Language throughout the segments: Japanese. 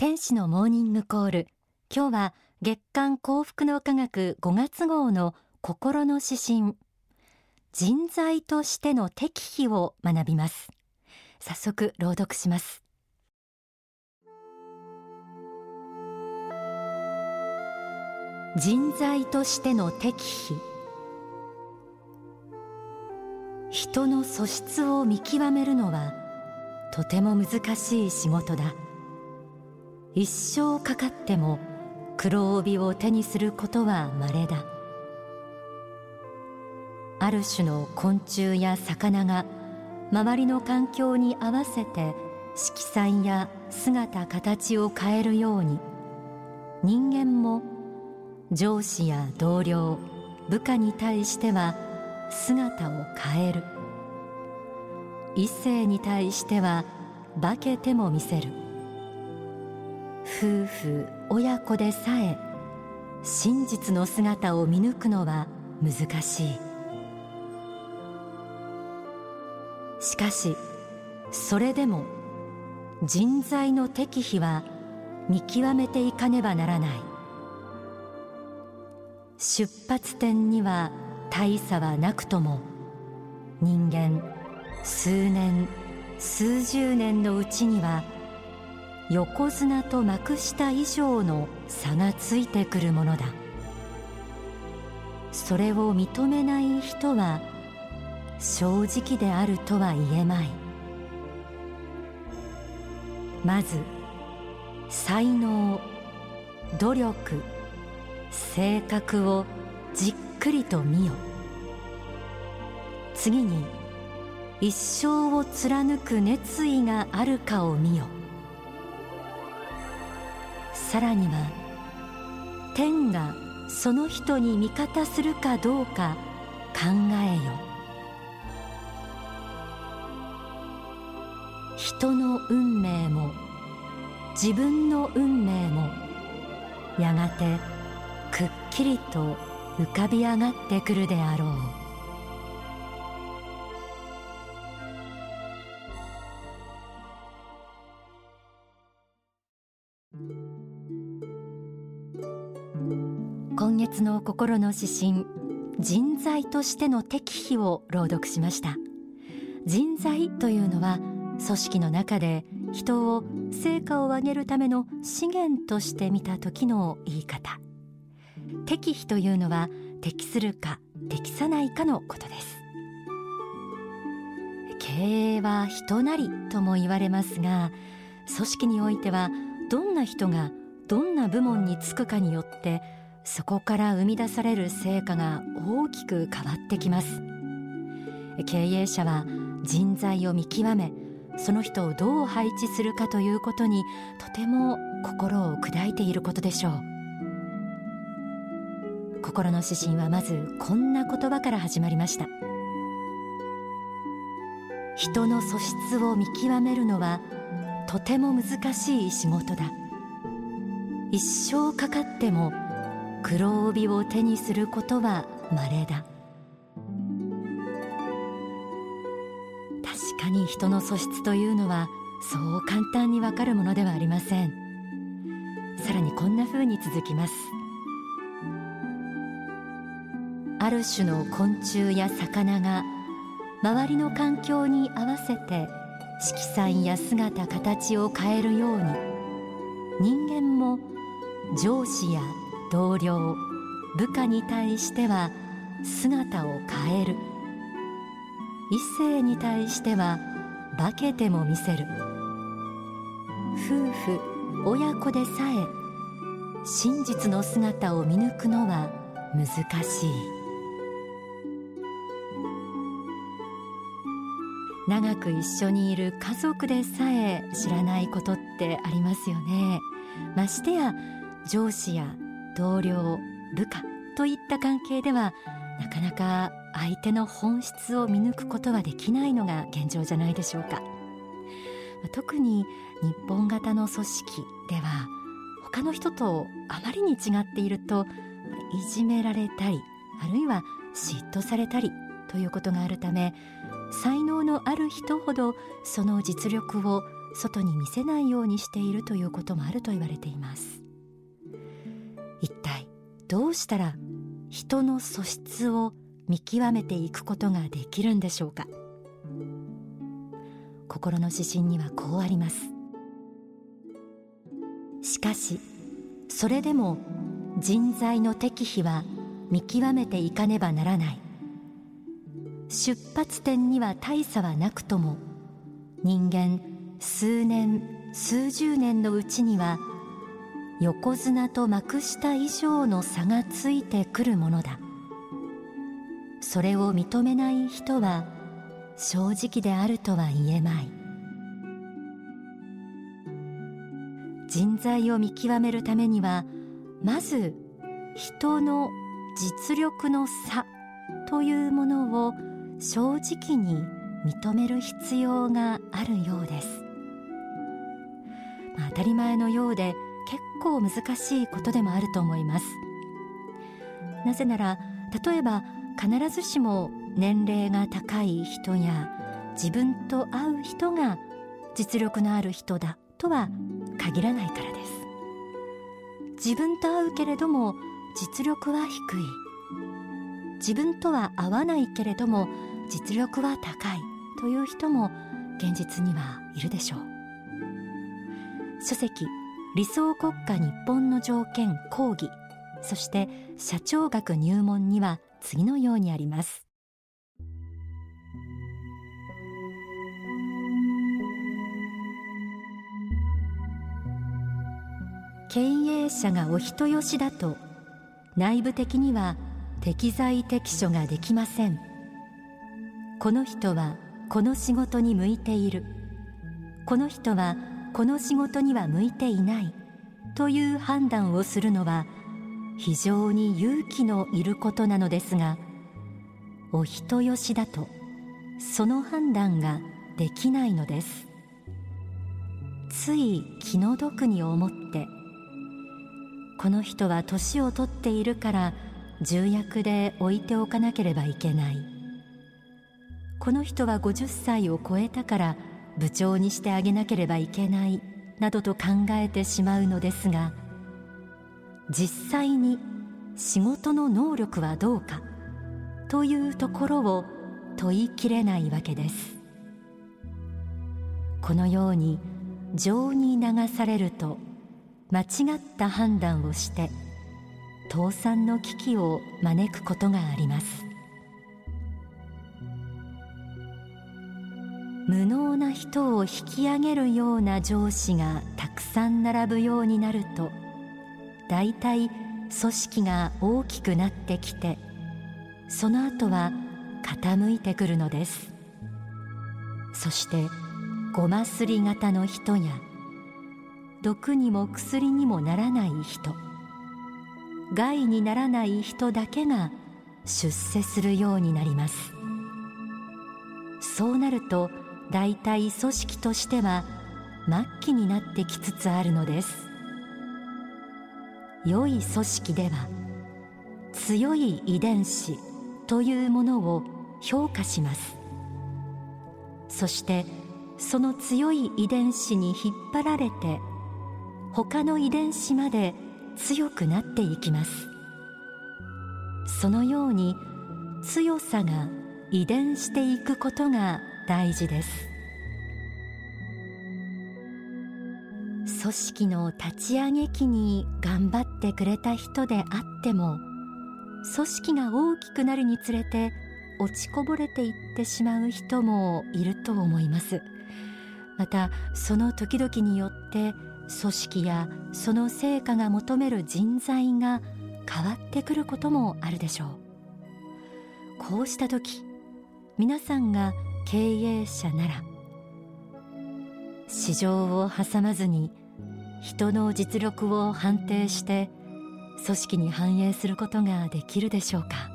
天使のモーニングコール。今日は月刊幸福の科学5月号の心の指針。人材としての適否を学びます。早速朗読します。人材としての適否。人の素質を見極めるのはとても難しい仕事だ。一生かかっても黒帯を手にすることは稀だ。ある種の昆虫や魚が周りの環境に合わせて色彩や姿形を変えるように人間も上司や同僚部下に対しては姿を変える。異性に対しては化けても見せる。夫婦親子でさえ真実の姿を見抜くのは難しい。しかしそれでも人材の適否は見極めていかねばならない。出発点には大差はなくとも人間数年数十年のうちには横綱と幕下以上の差がついてくるものだ。それを認めない人は正直であるとは言えまい。まず才能努力性格をじっくりと見よ。次に一生を貫く熱意があるかを見よ。さらには天がその人に味方するかどうか考えよ。人の運命も自分の運命もやがてくっきりと浮かび上がってくるであろう。月の心の指針人材としての適否を朗読しました。人材というのは組織の中で人を成果を上げるための資源として見た時の言い方。適否というのは適するか適さないかのことです。経営は人なりとも言われますが組織においてはどんな人がどんな部門に就くかによってそこから生み出される成果が大きく変わってきます。経営者は人材を見極めその人をどう配置するかということにとても心を砕いていることでしょう。心の指針はまずこんな言葉から始まりました。人の素質を見極めるのはとても難しい仕事だ。一生かかっても黒帯を手にすることは稀だ。確かに人の素質というのはそう簡単にわかるものではありません。さらにこんな風に続きます。ある種の昆虫や魚が周りの環境に合わせて色彩や姿形を変えるように人間も上司や同僚。部下に対しては姿を変える。異性に対しては化けても見せる。夫婦親子でさえ真実の姿を見抜くのは難しい。長く一緒にいる家族でさえ知らないことってありますよね。ましてや上司や同僚部下といった関係ではなかなか相手の本質を見抜くことはできないのが現状じゃないでしょうか。特に日本型の組織では他の人とあまりに違っているといじめられたりあるいは嫉妬されたりということがあるため才能のある人ほどその実力を外に見せないようにしているということもあると言われています。一体どうしたら人の素質を見極めていくことができるんでしょうか？心の指針にはこうあります。しかしそれでも人材の適否は見極めていかねばならない。出発点には大差はなくとも人間数年数十年のうちには横綱と幕下以上の差がついてくるものだ。それを認めない人は正直であるとは言えまい。人材を見極めるためにはまず人の実力の差というものを正直に認める必要があるようです、まあ、当たり前のようで結構難しいことでもあると思います。なぜなら例えば必ずしも年齢が高い人や自分と会う人が実力のある人だとは限らないからです。自分と会うけれども実力は低い。自分とは合わないけれども実力は高いという人も現実にはいるでしょう。書籍理想国家日本の条件講義そして社長学入門には次のようにあります。経営者がお人よしだと内部的には適材適所ができません。この人はこの仕事に向いている。この人はこの仕事には向いていないという判断をするのは非常に勇気のいることなのですがお人よしだとその判断ができないのです。つい気の毒に思ってこの人は年を取っているから重役で置いておかなければいけない。この人は50歳を超えたから部長にしてあげなければいけないなどと考えてしまうのですが実際に仕事の能力はどうかというところを問いきれないわけです。このように情に流されると間違った判断をして倒産の危機を招くことがあります。無能な人を引き上げるような上司がたくさん並ぶようになると大体組織が大きくなってきてその後は傾いてくるのです。そしてごますり型の人や毒にも薬にもならない人害にならない人だけが出世するようになります。そうなると大体組織としては末期になってきつつあるのです。良い組織では強い遺伝子というものを評価します。そしてその強い遺伝子に引っ張られて他の遺伝子まで強くなっていきます。そのように強さが遺伝していくことが大事です。組織の立ち上げ期に頑張ってくれた人であっても組織が大きくなるにつれて落ちこぼれていってしまう人もいると思います。またその時々によって組織やその成果が求める人材が変わってくることもあるでしょう。こうした時皆さんが経営者なら市場を挟まずに人の実力を判定して組織に反映することができるでしょうか。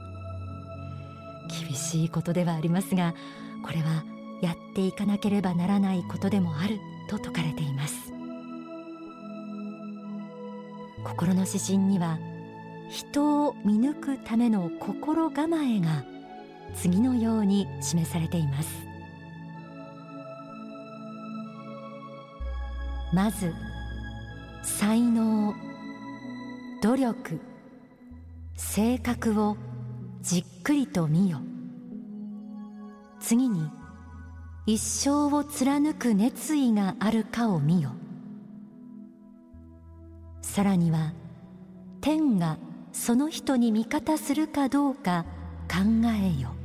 厳しいことではありますがこれはやっていかなければならないことでもあると説かれています。心の指針には人を見抜くための心構えが次のように示されています。まず才能努力性格をじっくりと見よ。次に一生を貫く熱意があるかを見よ。さらには天がその人に味方するかどうか考えよ。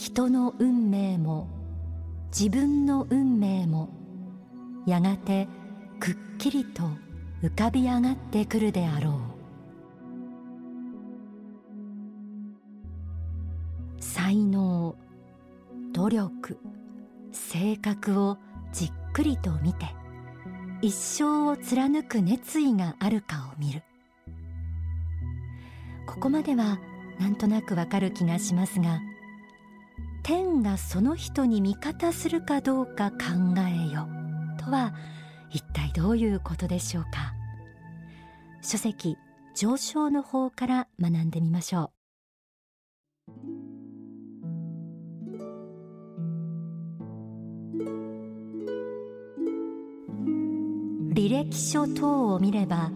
人の運命も自分の運命もやがてくっきりと浮かび上がってくるであろう。才能努力性格をじっくりと見て一生を貫く熱意があるかを見る。ここまではなんとなくわかる気がしますが天がその人に味方するかどうか考えよ。とは一体どういうことでしょうか。書籍上昇の方から学んでみましょう。履歴書等を見れば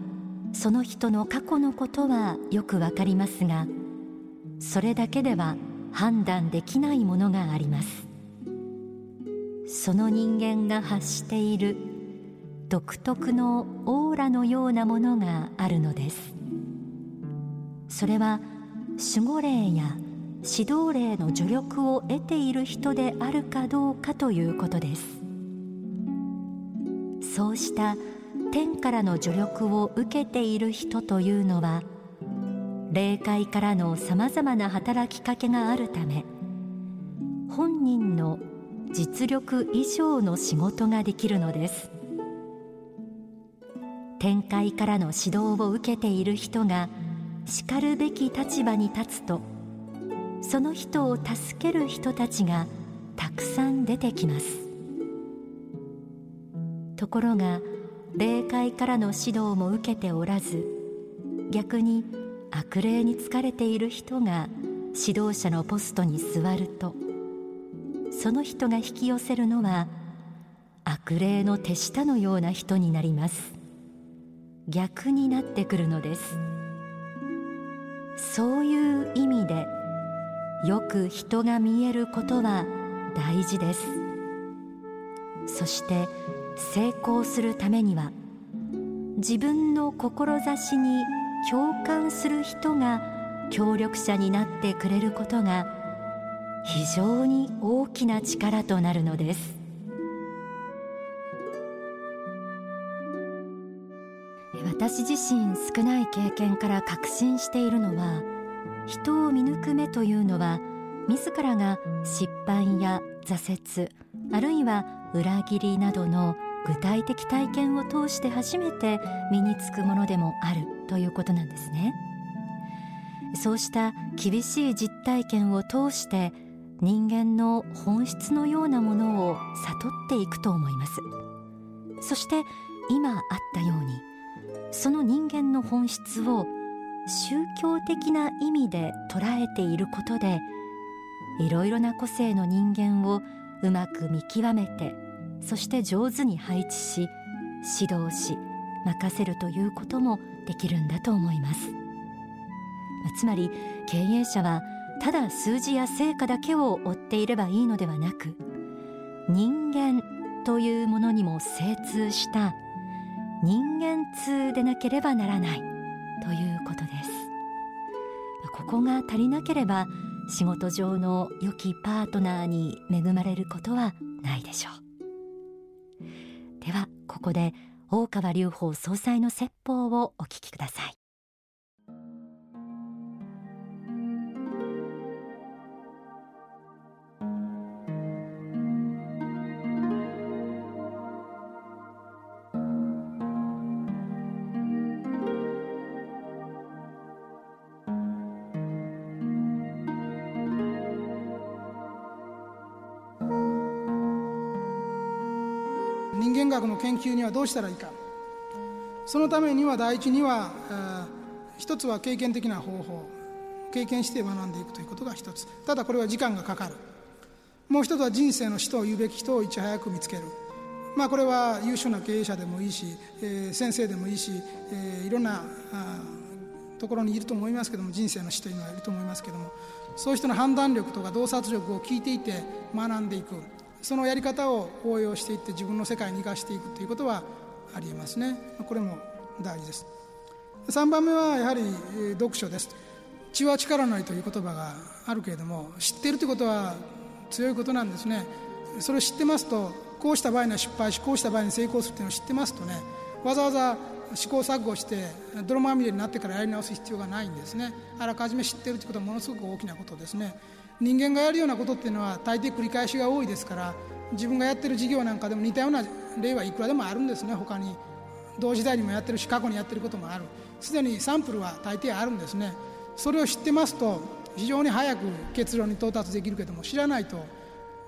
その人の過去のことはよくわかりますがそれだけでは判断できないものがあります。その人間が発している独特のオーラのようなものがあるのです。それは守護霊や指導霊の助力を得ている人であるかどうかということです。そうした天からの助力を受けている人というのは霊界からのさまざまな働きかけがあるため本人の実力以上の仕事ができるのです。天界からの指導を受けている人がしかるべき立場に立つとその人を助ける人たちがたくさん出てきます。ところが霊界からの指導も受けておらず逆に悪霊に疲れている人が指導者のポストに座るとその人が引き寄せるのは悪霊の手下のような人になります。逆になってくるのです。そういう意味でよく人が見えることは大事です。そして成功するためには自分の志に共感する人が協力者になってくれることが非常に大きな力となるのです。私自身少ない経験から確信しているのは人を見抜く目というのは自らが失敗や挫折あるいは裏切りなどの具体的体験を通して初めて身につくものでもあるということなんですね。そうした厳しい実体験を通して人間の本質のようなものを悟っていくと思います。そして今あったようにその人間の本質を宗教的な意味で捉えていることでいろいろな個性の人間をうまく見極めてそして上手に配置し指導し任せるということもできるんだと思います。つまり経営者はただ数字や成果だけを追っていればいいのではなく人間というものにも精通した人間通でなければならないということです。ここが足りなければ仕事上の良きパートナーに恵まれることはないでしょう。ではここで大川隆法総裁の説法をお聞きください。学の研究にはどうしたらいいか。そのためには第一には一つは経験的な方法。経験して学んでいくということが一つ。ただこれは時間がかかる。もう一つは人生の人を言うべき人をいち早く見つける。まあ、これは優秀な経営者でもいいし、えー、先生でもいいし、えー、いろんなところにいると思いますけども人生の師というのはいると思いますけどもそういう人の判断力とか洞察力を聞いていて学んでいく。そのやり方を応用していって自分の世界に生かしていくということはありえますね。これも大事です。3番目はやはり読書です。血は力なりという言葉があるけれども知っているということは強いことなんですね。それを知ってますとこうした場合には失敗しこうした場合に成功するというのを知ってますとねわざわざ試行錯誤して泥まみれになってからやり直す必要がないんですね。あらかじめ知っているということはものすごく大きなことですね。人間がやるようなことっていうのは大抵繰り返しが多いですから自分がやってる事業なんかでも似たような例はいくらでもあるんですね。他に同時代にもやってるし過去にやってることもある。すでにサンプルは大抵あるんですね。それを知ってますと非常に早く結論に到達できるけども知らないと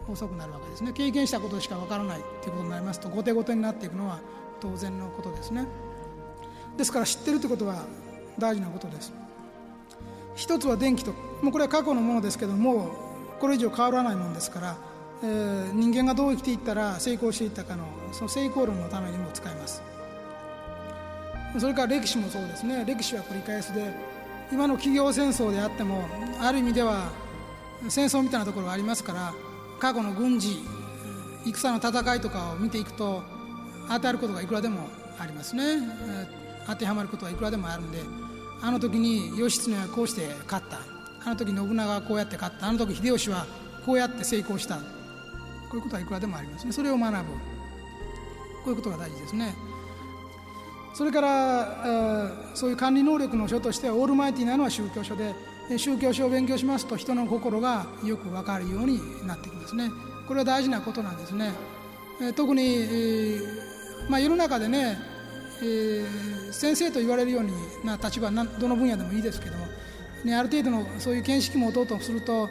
遅くなるわけですね。経験したことしかわからないということになりますと後手後手になっていくのは当然のことですね。ですから知ってるということは大事なことです。一つは電気ともうこれは過去のものですけどもこれ以上変わらないものですから、えー、人間がどう生きていったら成功していったかのその成功論のためにも使います。それから歴史もそうですね。歴史は繰り返しで今の企業戦争であってもある意味では戦争みたいなところがありますから過去の軍事戦の戦いとかを見ていくと当たることがいくらでもありますね。当てはまることはいくらでもあるんであの時に義経はこうして勝った。あの時信長はこうやって勝った。あの時秀吉はこうやって成功した。こういうことはいくらでもありますね。それを学ぶ。こういうことが大事ですね。それからそういう管理能力の書としてはオールマイティなのは宗教書で宗教書を勉強しますと人の心がよく分かるようになってきますね。これは大事なことなんですね。特に、まあ、世の中でね、えー、先生と言われるようにな立場などの分野でもいいですけども、ね、ある程度のそういう見識も持とうとすると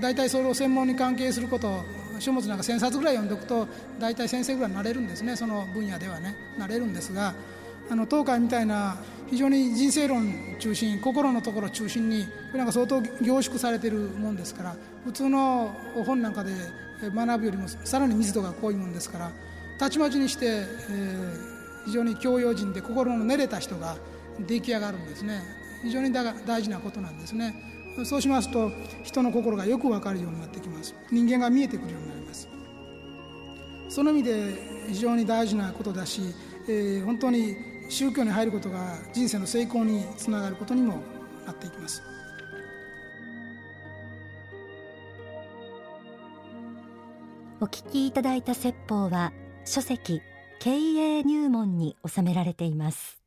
大体それを専門に関係すること書物なんか1000冊ぐらい読んでおくと大体先生ぐらいになれるんですねその分野ではね。なれるんですがあの東海みたいな非常に人生論中心心のところ中心になんか相当凝縮されてるもんですから普通の本なんかで学ぶよりもさらに密度が濃いもんですからたちまちにして、えー、非常に教養人で心の練れた人が出来上がるんですね。非常に大事なことなんですね。そうしますと人の心がよく分かるようになってきます。人間が見えてくるようになります。その意味で非常に大事なことだし、えー、本当に宗教に入ることが人生の成功につながることにもなっていきます。お聞きいただいた説法は書籍経営入門に収められています。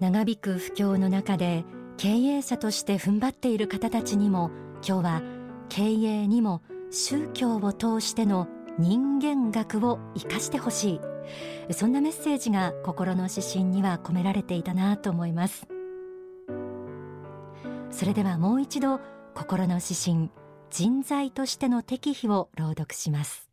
長引く不況の中で経営者として踏ん張っている方たちにも今日は経営にも宗教を通しての人間学を生かしてほしい。そんなメッセージが心の指針には込められていたなと思います。それではもう一度心の指針人材としての適宜を朗読します。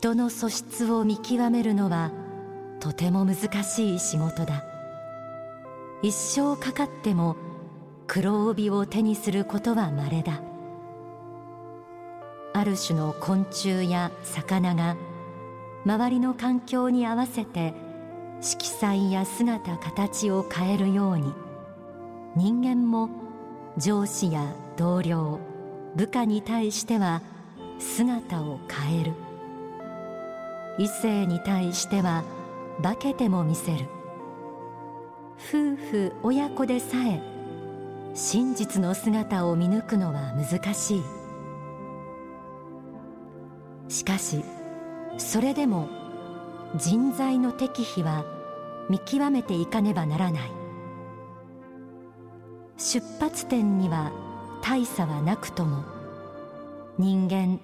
人の素質を見極めるのはとても難しい仕事だ。一生かかっても黒帯を手にすることは稀だ。ある種の昆虫や魚が周りの環境に合わせて色彩や姿形を変えるように人間も上司や同僚部下に対しては姿を変える。異性に対しては化けても見せる。夫婦親子でさえ真実の姿を見抜くのは難しい。しかしそれでも人材の適否は見極めていかねばならない。出発点には大差はなくとも人間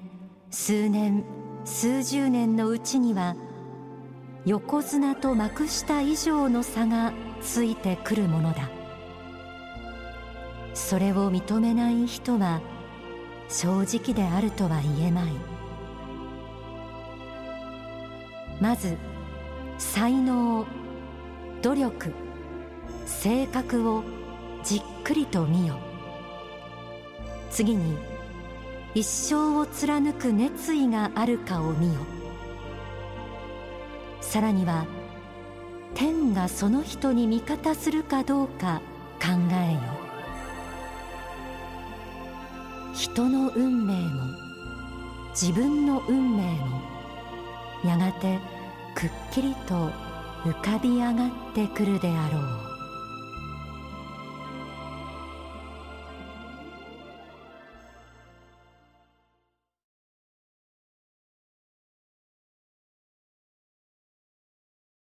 数年数十年のうちには横綱と幕下以上の差がついてくるものだ。それを認めない人は正直であるとは言えまい。まず才能努力性格をじっくりと見よ。次に一生を貫く熱意があるかを見よ。さらには天がその人に味方するかどうか考えよ。人の運命も自分の運命もやがてくっきりと浮かび上がってくるであろう。